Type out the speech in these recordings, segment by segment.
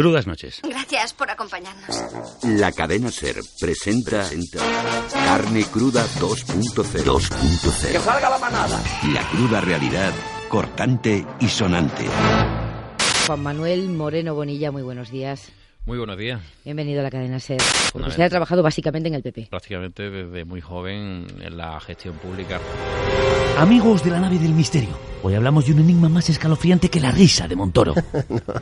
Crudas noches. Gracias por acompañarnos. La cadena Ser presenta, Carne Cruda 2.0. 2.0. ¡Que salga la manada! La cruda realidad, cortante y sonante. Juan Manuel Moreno Bonilla, muy buenos días. Muy buenos días. Bienvenido a la cadena SER. Porque usted ha trabajado básicamente en el PP. Prácticamente desde muy joven en la gestión pública. Amigos de la nave del misterio, hoy hablamos de un enigma más escalofriante que la risa de Montoro.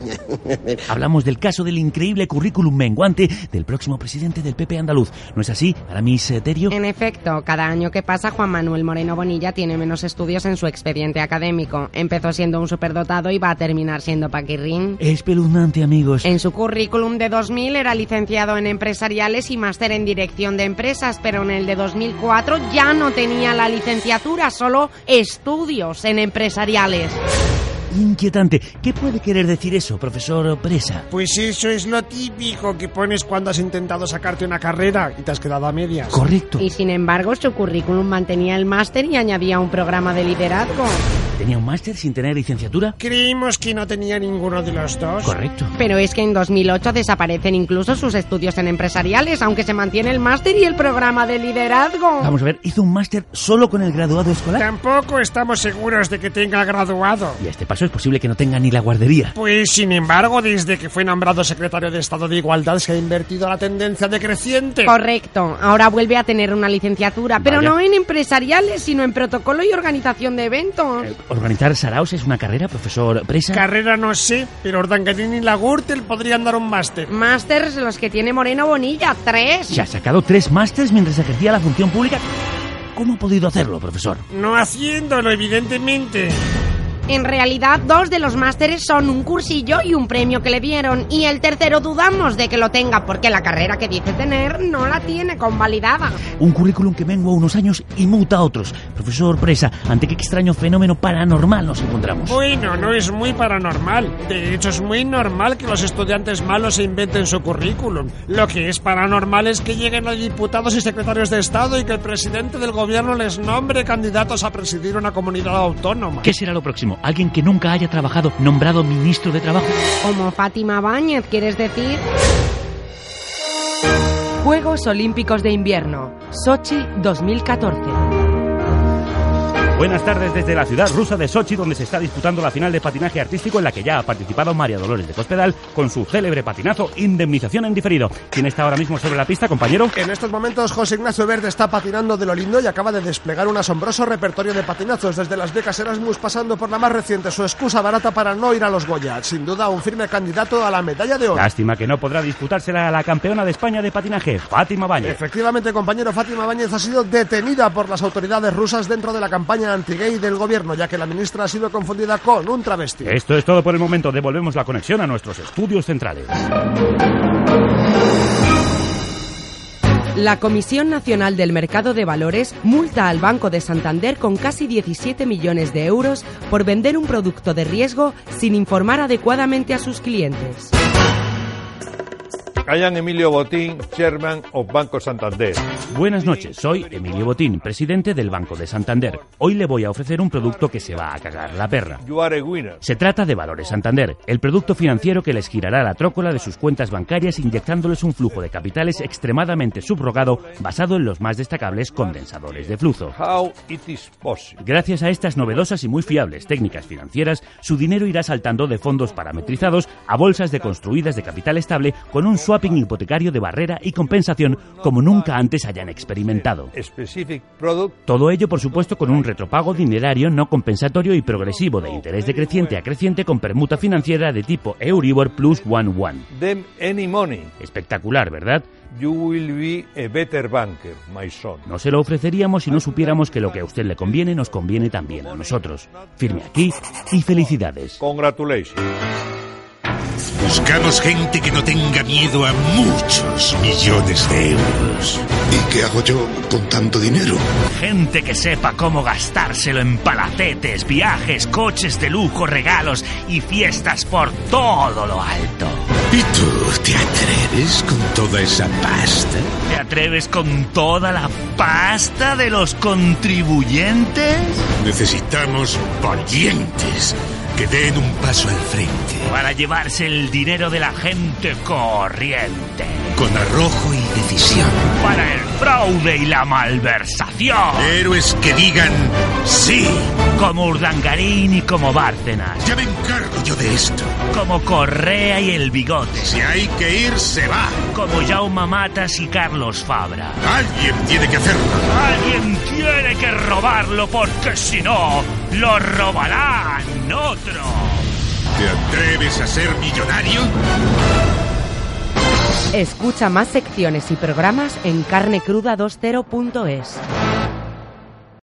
hablamos del caso del increíble currículum menguante del próximo presidente del PP andaluz. ¿No es así, Aramis Terio? En efecto, cada año que pasa Juan Manuel Moreno Bonilla tiene menos estudios en su expediente académico. Empezó siendo un superdotado y va a terminar siendo paquirrín. Espeluznante, amigos. En su currículum de 2000 era licenciado en empresariales y máster en dirección de empresas, pero en el de 2004 ya no tenía la licenciatura, solo estudios en empresariales. Inquietante. ¿Qué puede querer decir eso, profesor Presa? Pues eso es lo típico que pones cuando has intentado sacarte una carrera y te has quedado a medias. Correcto. Y sin embargo, su currículum mantenía el máster y añadía un programa de liderazgo. ¿Tenía un máster sin tener licenciatura? Creímos que no tenía ninguno de los dos. Correcto. Pero es que en 2008 desaparecen incluso sus estudios en empresariales, aunque se mantiene el máster y el programa de liderazgo. Vamos a ver, ¿hizo un máster solo con el graduado escolar? Tampoco estamos seguros de que tenga graduado. Y a este paso es posible que no tenga ni la guardería. Pues sin embargo, desde que fue nombrado secretario de Estado de Igualdad se ha invertido la tendencia decreciente. Correcto. Ahora vuelve a tener una licenciatura, pero no en empresariales, sino en protocolo y organización de eventos. ¿Organizar saraos es una carrera, profesor Presa? Carrera no sé, pero Ordangarín y la Gürtel podrían dar un máster. Másters los que tiene Moreno Bonilla, tres. ¿Se ha sacado tres másters mientras ejercía la función pública? ¿Cómo ha podido hacerlo, profesor? No haciéndolo, evidentemente. En realidad, dos de los másteres son un cursillo y un premio que le dieron, y el tercero dudamos de que lo tenga porque la carrera que dice tener no la tiene convalidada. Un currículum que mengua unos años y muta a otros. Profesor Presa, ¿ante qué extraño fenómeno paranormal nos encontramos? Bueno, no es muy paranormal. De hecho, es muy normal que los estudiantes malos se inventen su currículum. Lo que es paranormal es que lleguen a diputados y secretarios de Estado y que el presidente del gobierno les nombre candidatos a presidir una comunidad autónoma. ¿Qué será lo próximo? ¿Alguien que nunca haya trabajado nombrado ministro de Trabajo? Como Fátima Báñez, ¿quieres decir? Juegos Olímpicos de Invierno, Sochi 2014. Buenas tardes desde la ciudad rusa de Sochi, donde se está disputando la final de patinaje artístico en la que ya ha participado María Dolores de Cospedal con su célebre patinazo Indemnización en diferido. ¿Quién está ahora mismo sobre la pista, compañero? En estos momentos José Ignacio Verde está patinando de lo lindo y acaba de desplegar un asombroso repertorio de patinazos desde las becas Erasmus pasando por la más reciente, su excusa barata para no ir a los Goya. Sin duda un firme candidato a la medalla de oro. Lástima que no podrá disputársela a la campeona de España de patinaje, Fátima Báñez. Efectivamente, compañero, Fátima Báñez ha sido detenida por las autoridades rusas dentro de la campaña anti-gay del gobierno, ya que la ministra ha sido confundida con un travesti. Esto es todo por el momento. Devolvemos la conexión a nuestros estudios centrales. La Comisión Nacional del Mercado de Valores multa al Banco de Santander con casi 17 millones de euros por vender un producto de riesgo sin informar adecuadamente a sus clientes. Callan Emilio Botín, chairman of Banco Santander. Buenas noches, soy Emilio Botín, presidente del Banco de Santander. Hoy le voy a ofrecer un producto que se va a cagar la perra. You are a winner. Se trata de Valores Santander, el producto financiero que les girará la trócola de sus cuentas bancarias inyectándoles un flujo de capitales extremadamente subrogado basado en los más destacables condensadores de flujo. How it is possible. Gracias a estas novedosas y muy fiables técnicas financieras, su dinero irá saltando de fondos parametrizados a bolsas deconstruidas de capital estable con un swapping hipotecario de barrera y compensación como nunca antes hayan experimentado. Todo ello, por supuesto, con un retropago dinerario no compensatorio y progresivo de interés decreciente a creciente con permuta financiera de tipo Euribor plus one one. Espectacular, ¿verdad? You will be a better banker, my son. No se lo ofreceríamos si no supiéramos que lo que a usted le conviene nos conviene también a nosotros. Firme aquí y felicidades. Congratulations. Buscamos gente que no tenga miedo a muchos millones de euros. ¿Y qué hago yo con tanto dinero? Gente que sepa cómo gastárselo en palacetes, viajes, coches de lujo, regalos y fiestas por todo lo alto. ¿Y tú te atreves con toda esa pasta? ¿Te atreves con toda la pasta de los contribuyentes? Necesitamos valientes que den un paso al frente. Para llevarse el dinero de la gente corriente. Con arrojo y decisión. Para el fraude y la malversación. Héroes que digan sí. Como Urdangarín y como Bárcenas. Ya me encargo yo de esto. Como Correa y el Bigote. Si hay que ir, se va. Como Jaume Matas y Carlos Fabra. Alguien tiene que hacerlo. Alguien tiene que robarlo porque si no, lo robarán otro. ¿Te atreves a ser millonario? Escucha más secciones y programas en carnecruda20.es.